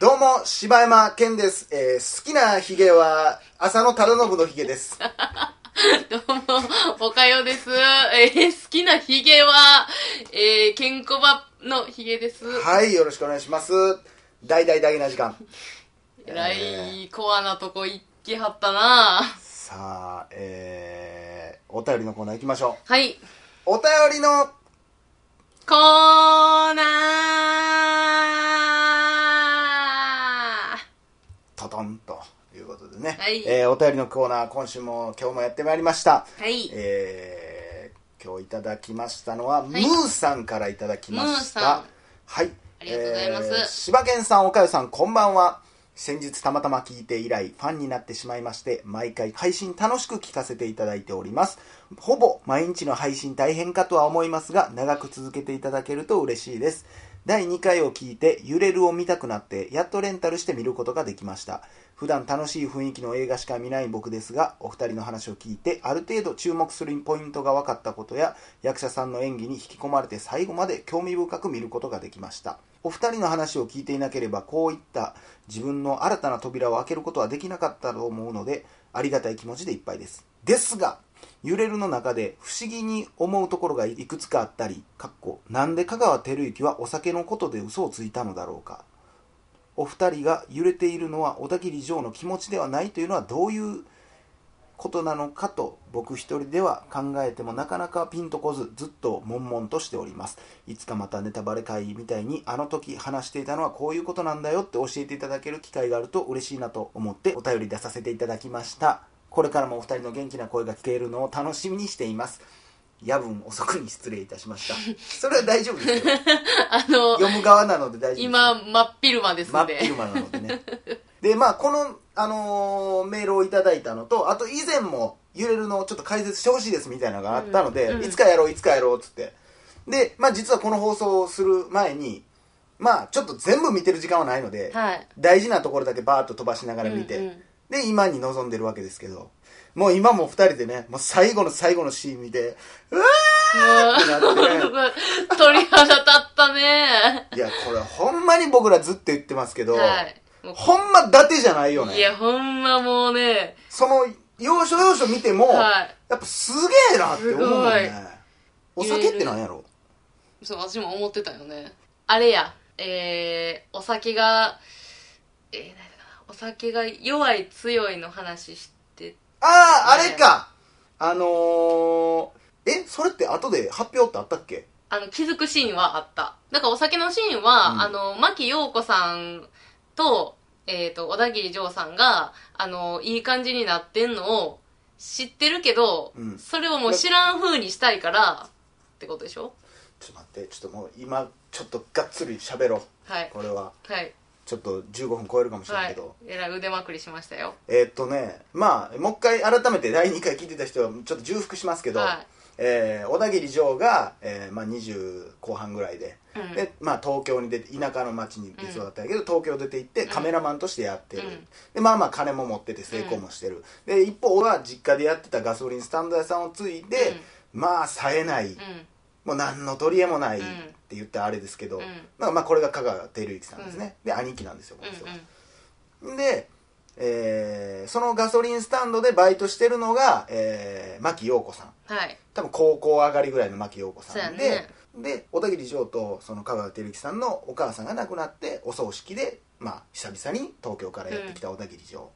どうも、柴山健です。えー好きなヒゲは、浅野忠信のヒゲです。どうも、おかよです。えー好きなヒゲは、えー、ケンコバのヒゲです。はい、よろしくお願いします。大大大な時間。えらい、コアなとこ行きはったなさあ、えー、お便りのコーナー行きましょはい。う。お便りの、コーナートトンということでね。はいえーお便りのコーナー、今週も今日もやってまいりました。はい。えー、今日いただきましたのは、いムーさんからいただきましたん。はい。ありがとうございますえー柴犬さん、岡代さん、こんばんは。先日たまたま聞いて以来、ファンになってしまいまして、毎回配信楽しく聞かせていただいております。ほぼ毎日の配信大変かとは思いますが、長く続けていただけると嬉しいです。第2回を聞いて、揺れるを見たくなって、やっとレンタルして見ることができました。普段楽しい雰囲気の映画しか見ない僕ですが、お二人の話を聞いて、ある程度注目するポイントが分かったことや、役者さんの演技に引き込まれて最後まで興味深く見ることができました。お二人の話を聞いていなければ、こういった自分の新たな扉を開けることはできなかったと思うので、ありがたい気持ちでいっぱいです。ですが、揺れるの中で不思議に思うところがいくつかあったり、かっこ、なんで香川照之はお酒のことで嘘をついたのだろうか。お二人が揺れているのは小田切城の気持ちではないというのはどういうことなのかと僕一人では考えてもなかなかピンとこずずっと悶々としております。いつかまたネタバレ会みたいにあの時話していたのはこういうことなんだよって教えていただける機会があると嬉しいなと思ってお便り出させていただきました。これからもお二人の元気な声が聞けるのを楽しみにしています。夜分遅くに失礼いたしました。それは大丈夫ですよ。あの、読む側なので大丈夫です。今、真っ昼間です真んで。っ昼間なのでね。でまあこの、あのーメールをいただいたのとあと以前も揺れるのをちょっと解説してほしいですみたいなのがあったので、うん。うんいつかやろういつかやろうっつって。でまあ実はこの放送をする前にまあちょっと全部見てる時間はないので、はい。大事なところだけバーッと飛ばしながら見て、うんうんで今に臨んでるわけですけど。もう今も二人でねもう最後の最後のシーン見てうわーってなって。ね鳥肌立ったね。いやこれほんまに僕らずっと言ってますけど、はい。ほんま伊達じゃないよね。いや、ほんまもうね、その要所要所見ても、はい。やっぱすげえなって思うもんね。お酒ってなんやろ？そう、私も思ってたよね。あれや、えー、お酒が、えー、お酒が弱い強いの話して、あああねれか。あのー、えそれって後で発表ってあったっけ？あの、気づくシーンはあった。なんかお酒のシーンは、うん。あの、牧陽子さんと、えっ、と、小田切丈さんが、あの、いい感じになってんのを知ってるけど、うん。それをもう知らん風にしたいから、ってことでしょ？ちょっと待ってちょっともう今ちょっとがっつり喋ろう。はい。これは。はい。ちょっと15分超えるかもしれなはい。いけど、。えらい腕まくりしましたよ。えーっとねまあもう一回改めて第2回聞いてた人はちょっと重複しますけど、はい。えー小田切城が、えーまあ、20後半ぐらいで,、うん。でまあ、東京に出て田舎の町に出そうだったけど、東京出て行ってカメラマンとしてやってる、うん。でまあまあ金も持ってて成功もしてる、で一方は実家でやってたガソリンスタンド屋さんを継いで、まあ冴えない、うん。もう何の取り柄もないっうん。て言ってあれですけど、うん。まあ、まあこれが香川照之さんですね、で兄貴なんですよこの人。が、で、えーそのガソリンスタンドでバイトしてるのが、えー、牧陽子さん。はい。多分高校上がりぐらいの牧陽子さんで、ね。で小田切城とその香川照之さんのお母さんが亡くなってお葬式で、まあ、久々に東京からやってきた小田切城、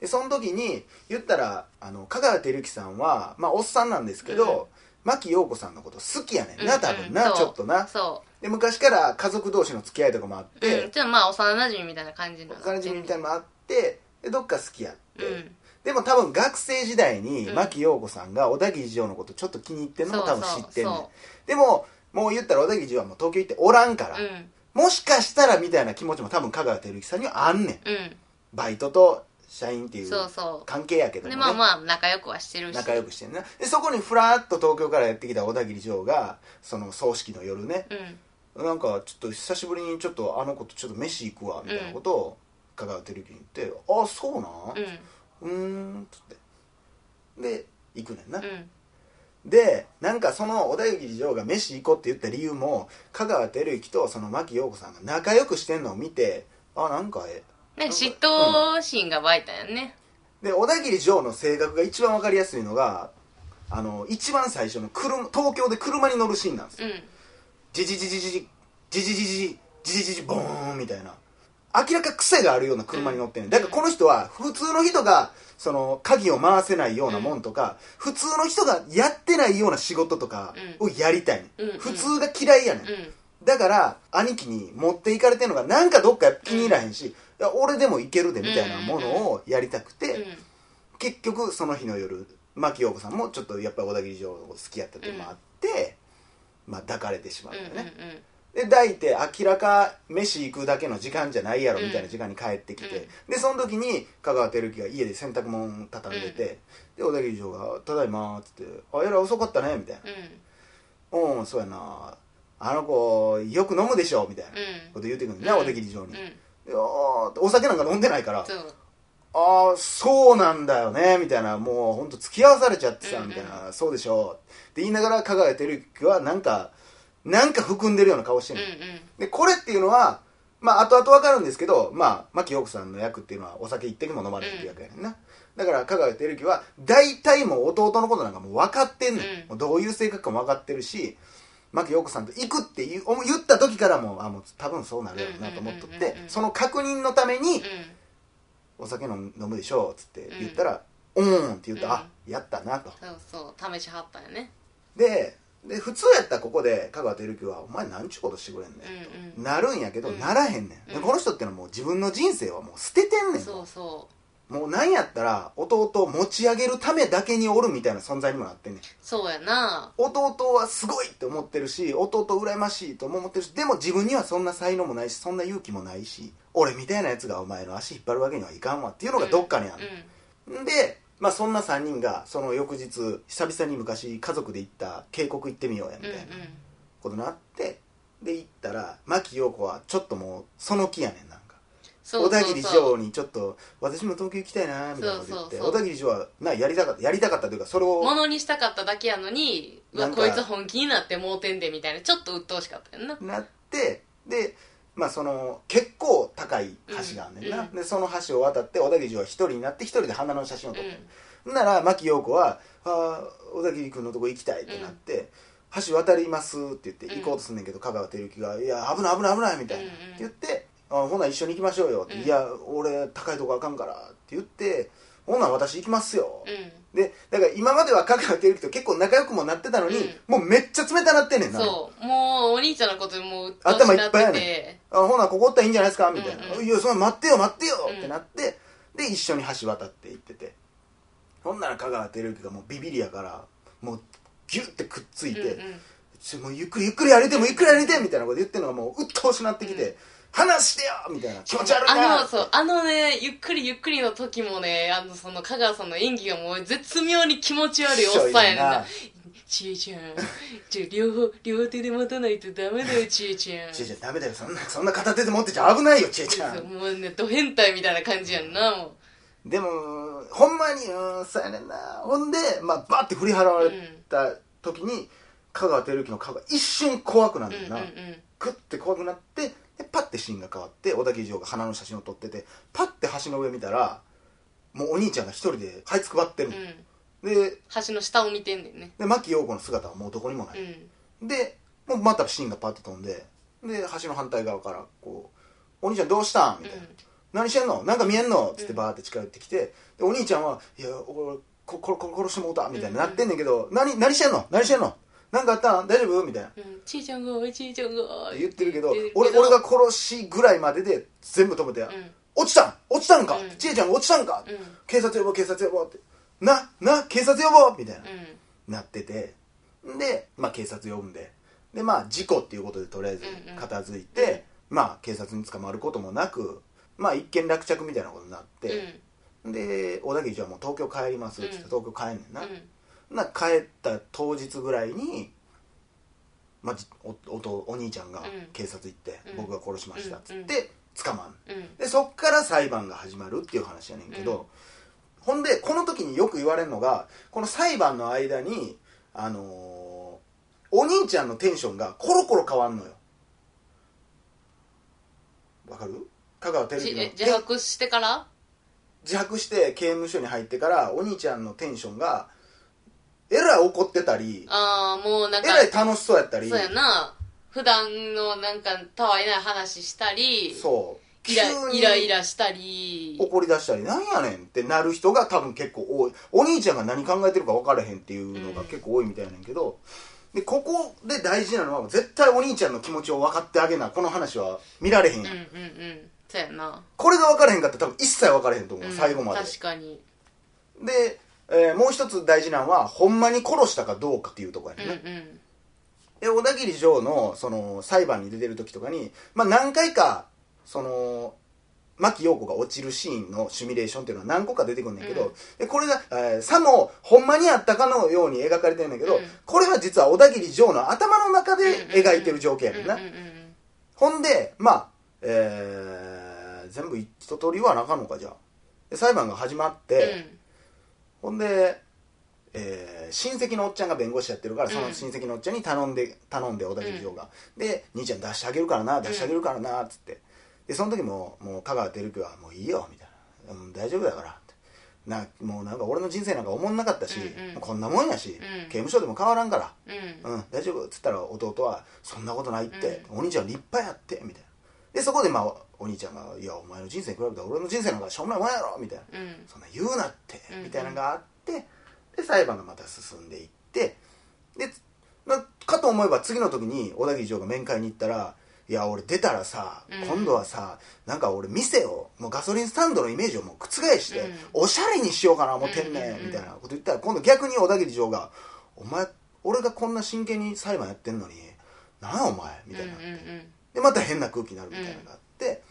でその時に言ったらあの香川照之さんは、まあ、おっさんなんですけど、牧陽子さんのこと好きやねんな多分な、う。んちょっとな。そで昔から家族同士の付き合いとかもあっう。て。うん。、ちょっとまあ、幼馴染みたいな感じになおって。金人みたいなのもあってでどっか好きやって、うん。でも多分学生時代にうん。牧陽子さんが小田切城のことちょっと気に入ってるのも多分知ってんねん。でももう言ったら小田切城はもう東京行っておらんから、うん。もしかしたらみたいな気持ちも多分香川照之さんにはあんねん。うん。バイトと社員っていうそうそう。関係やけども、で、ね、まあまあ、仲良くはしてるし。仲良くしてんなでそこにふらっと東京からやってきた小田切城がその葬式の夜ね。うん。なんかちょっと久しぶりにちょっとあの子とちょっと飯行くわみたいなことを香川照之に言って「あそうなん？うん。うーん」っつって。で行くねんな、うん。でなんかその小田切城が飯行こうって言った理由も香川照之とその牧陽子さんが仲良くしてんのを見てあなんかえなんか嫉妬心が湧いたよね、で小田切城の性格が一番わかりやすいのがあの一番最初の車東京で車に乗るシーンなんですよ。うん。ジジジジジジジジジジジジジジジボーンみたいな。明らか癖があるような車に乗ってんねん。だからこの人は普通の人がその鍵を回せないようなもんとか、普通の人がやってないような仕事とかをやりたいね、うんうん。普通が嫌いやねん、うん。だから兄貴に持っていかれてんのがなんかどっか気に入らへんし、いや俺でもいけるでみたいなものをやりたくて、うん。結局その日の夜牧陽子さんもちょっとやっぱり小田切城を好きやったっていうのもあって、まあ抱かれてしまううんよね、で抱いて明らか飯行くだけの時間じゃないやろみたいな時間に帰ってきて、でその時に香川照之が家で洗濯物畳んでて、で小田切城が「ただいま」っつって「あえらい遅かったね」みたいな。うん「うんそうやなあの子よく飲むでしょ」みたいなうん。こと言ってくるんだね、うん。小田切城に、お酒なんか飲んでないからああそうなんだよねみたいなもう本当付き合わされちゃってさ、みたいなそうでしょ。って言いながら香川照之はなんかなんか含んでるような顔してるでこれっていうのはまあ後々わかるんですけどまあ牧陽子さんの役っていうのはお酒一滴も飲まないっていう役やねんな、だから香川照之は大体もう弟のことなんかもう分かってんねん、うん。もうどういう性格かも分かってるし牧陽子さんと行くって言う言った時からもうあもう多分そうなるやろうなと思っとってうんうんうんうんその確認のために、うん。お酒飲む飲むでしょうっつって言ったら「うん」って言ったら、うん。あやったなと。そうそう試しはったよね。でで普通やったらここで香川照之は「お前何ちゅうことしてくれんねん」と、うんうん。なるんやけど、うん。ならへんねん、この人ってのはもう自分の人生はもう捨ててんねんそうそもうなんやったら弟を持ち上げるためだけにおるみたいな存在にもなってんねん。うそうやな。弟はすごいって思ってるし弟羨ましいとも思ってるしでも自分にはそんな才能もないしそんな勇気もないし俺みたいなやつがお前の足引っ張るわけにはいかんわっていうのがどっかにある、うん。で、まあ、そんな3人がその翌日久々に昔家族で行った渓谷行ってみようやみたいなうんうん。ことになってで行ったら牧陽子はちょっともうその気やねんな小田切城にちょっと私も東京行きたいなみたいなこと言って。小田切城はなやりたかったやりたかったというかそれをものにしたかっただけやのにうわこいつ本気になって盲点でみたいなちょっと鬱陶しかったよな。なってでまあその結構高い橋があんねんな、うん。うん。でその橋を渡って小田切城は一人になって一人で花の写真を撮ってる、うん。なら牧陽子は「あー小田切君のとこ行きたい」ってなって「橋渡ります」って言って行こうとすんねんけど、香川照之が「いや危ない危ない危ない」みたいな、うんうんって言って「あほな一緒に行きましょうよ」って「うん。いや俺高いとこあかんから」って言って「ほな私行きますよ」うん。でだから今までは香川照之と結構仲良くもなってたのに、もうめっちゃ冷たなってんねんな。そう。もうお兄ちゃんのこともう頭いっぱいやてねあほなここおったらいいんじゃないですか？みたいな「うんうんいやそんな待ってよ待ってよ」うん。ってなってで一緒に橋渡って行ってて。ほんなら香川照之がもうビビりやからもうギュッてくっついて、うんうん。もうゆっくりゆっくり歩いてもうゆっくり歩いてみたいなこと言ってるのがもう鬱陶しなってきて、うん話してよみたいな気持ち悪いな。あのそうあのねゆっくりゆっくりの時もねあのその香川さんの演技がもう絶妙に気持ち悪いおっさんやねんな。ちえちゃん。ちょ両方両手で持たないとダメだよちえちゃん。ちえちゃんダメだよ。そんなそんな片手で持ってちゃ危ないよちえちゃん。もうねド変態みたいな感じやんなもでもほんまにうんそうやねんな。ほんで、まあ、バッて振り払われた時に、香川照之の顔が一瞬怖くなううんるんだよな、うんうんグッて怖くなってでパッてシーンが変わって小田切城が花の写真を撮っててパッて橋の上見たらもうお兄ちゃんが一人で這いつくばってるの、うん。で橋の下を見てんねんね。で牧陽子の姿はもうどこにもない、うん。でもうまたシーンがパッと飛んでで橋の反対側からこう「お兄ちゃんどうしたん?」みたいな「何してんの？なんか見えんの?」っつってバーって近寄ってきてでお兄ちゃんは「いや俺こここ殺してもうた」みたいになってんねんけど「何何してんの？何してんの？なんかあった？ん大丈夫?」みたいな。うん。ちえちゃんがちえちゃんが言ってるけど言ってる俺俺が殺しぐらいまでで全部止めて、ん。落ちたん？落ちたんか、うん。ちえちゃんが落ちたんか、うん。警察呼ぼう警察呼ぼうって。なな警察呼ぼう！みたいな、うん。なってて。で、まあ、警察呼んで。でまあ事故っていうことでとりあえず片付いて、まあ警察に捕まることもなくまあ一件落着みたいなことになって、で小田切はもう東京帰りますって、うん。東京帰んねんな、うんな帰った当日ぐらいに、まおおとお兄ちゃんがうん。警察行って、うん。僕が殺しましたっつうんって捕まん。うん。でそっから裁判が始まるっていう話やねんけど、うん。ほんでこの時によく言われるのがこの裁判の間にあのーお兄ちゃんのテンションがコロコロ変わんのよ。わかる？香川照じ之のえ自白してから？自白して刑務所に入ってからお兄ちゃんのテンションがえらい怒ってたりああもうなんかえらい楽しそうやったりそうやな。普段のなんかたわいない話したりそう。イラ急にイライラしたり。怒り出したりなんやねんってなる人が多分結構多い。お兄ちゃんが何考えてるか分からへんっていうのが結構多いみたいやねんけど、でここで大事なのは絶対お兄ちゃんの気持ちを分かってあげなこの話は見られへん。やん、うんうんうん。そうやな。これが分からへんかったら多分一切分からへんと思う、うん最後まで。確かに。で、えーもう一つ大事なのはほんまに殺したかどうかっていうところやうんねんね、うん。で小田切城のその裁判に出てる時とかに、まあ、何回かその牧陽子が落ちるシーンのシミュレーションっていうのは何個か出てくるんだけど、うん。でこれが、えーさもほんまにあったかのように描かれてるんだけど、うんこれは実は小田切城の頭の中で描いてる情景やねんな、うんうんうん。ほんでまあ、えー全部一通り言わなあかんのかじゃあ。で裁判が始まって、ほんで、えー親戚のおっちゃんが弁護士やってるから、その親戚のおっちゃんに頼んで頼んで小田切城が、で「兄ちゃん出してあげるからな出してあげるからな」っつって。でその時ももう香川照之は「もういいよ」みたいな「うん大丈夫だから」なもうなんか俺の人生なんか思んなかったし、うんうん。こんなもんやし、うん。刑務所でも変わらんから、うん。うん、大丈夫っつったら弟は「そんなことないって、お兄ちゃん立派やって」みたいな。でそこでまあお兄ちゃんが「いやお前の人生に比べたら俺の人生なんかしょうもないもんやろ」みたいな。うん。そんな言うなってうん。うんみたいなのがあってで裁判がまた進んでいってでなかと思えば次の時に小田切城が面会に行ったら「いや俺出たらさ、うん。今度はさなんか俺店をもうガソリンスタンドのイメージをもう覆して、うん。おしゃれにしようかな思ってんねん」みたいなこと言ったら今度逆に小田切城が「お前俺がこんな真剣に裁判やってんのになんやお前」みたいな、うんうん。でまた変な空気になるみたいなのがあって、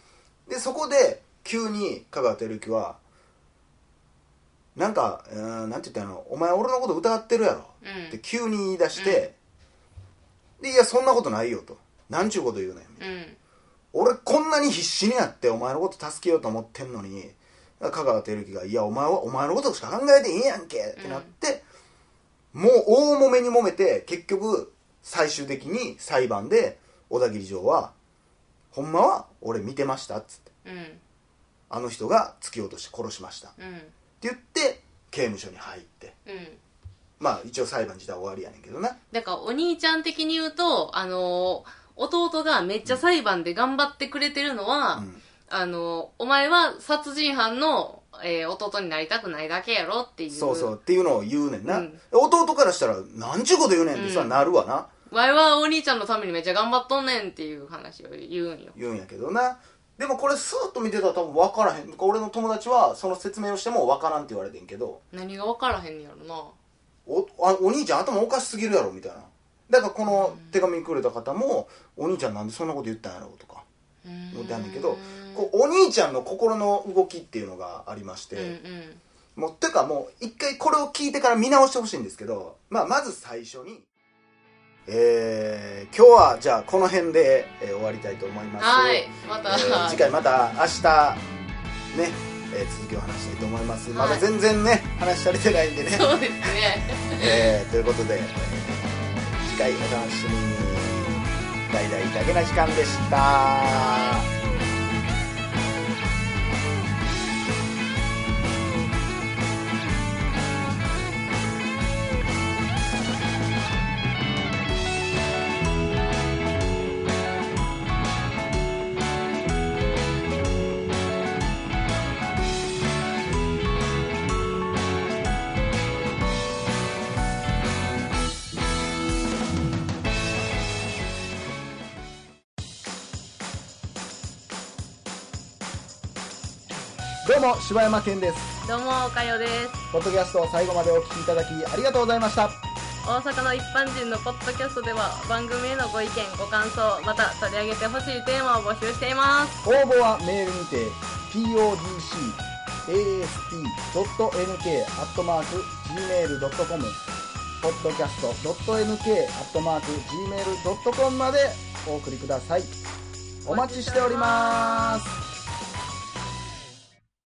でそこで急に香川照之はなんか、うーん、なんて言ったの？お前俺のこと疑ってるやろ、うん。って急に言い出して、でいやそんなことないよと。なんちゅうこと言うねん、うん。俺こんなに必死になってお前のこと助けようと思ってんのに香川照之が「いやお前はお前のことしか考えていいやんけ」ってなって、もう大揉めに揉めて結局最終的に裁判で小田切城は「ほんまは俺見てました」っつって。うん。あの人が突き落として殺しました。ってうん言って刑務所に入って。うん。まあ一応裁判自体は終わりやねんけどな。だからお兄ちゃん的に言うとあの弟がめっちゃ裁判で頑張ってくれてるのは、うん。あのお前は殺人犯の、えー弟になりたくないだけやろっていう。そうそうっていうのを言うねんな、うん。弟からしたら「なんちゅうこと言うねん」ってさ、うん。なるわなお前はお兄ちゃんのためにめっちゃ頑張っとんねんっていう話を言うんよ。言うんやけどな。でもこれスーッと見てたら多分分からへん。俺の友達はその説明をしても分からんって言われてんけど。何が分からへんねやろな。おあお兄ちゃん頭おかしすぎるやろみたいな。だからこの手紙くれた方も「お兄ちゃんなんでそんなこと言ったんやろ」とか思ってはんねんけどこうお兄ちゃんの心の動きっていうのがありまして、うんうん。もうてかもう一回これを聞いてから見直してほしいんですけど、まあ、まず最初にえー、今日はじゃあこの辺で、えー終わりたいと思います。はいまた、えー次回また明日ね、えー続きを話したいと思います、はい。まだ全然ね話されてないんでね、そうですね。えーということで、えー次回お楽しみに。大々だけな時間でしたどうも柴山健です。どうもおかよです。ポッドキャストを最後までお聞きいただきありがとうございました。大阪の一般人のポッドキャストでは番組へのご意見ご感想また取り上げてほしいテーマを募集しています。応募はメールにて podcast.nk.gmail.com podcast.nk.gmail.com までお送りください。お待ちしております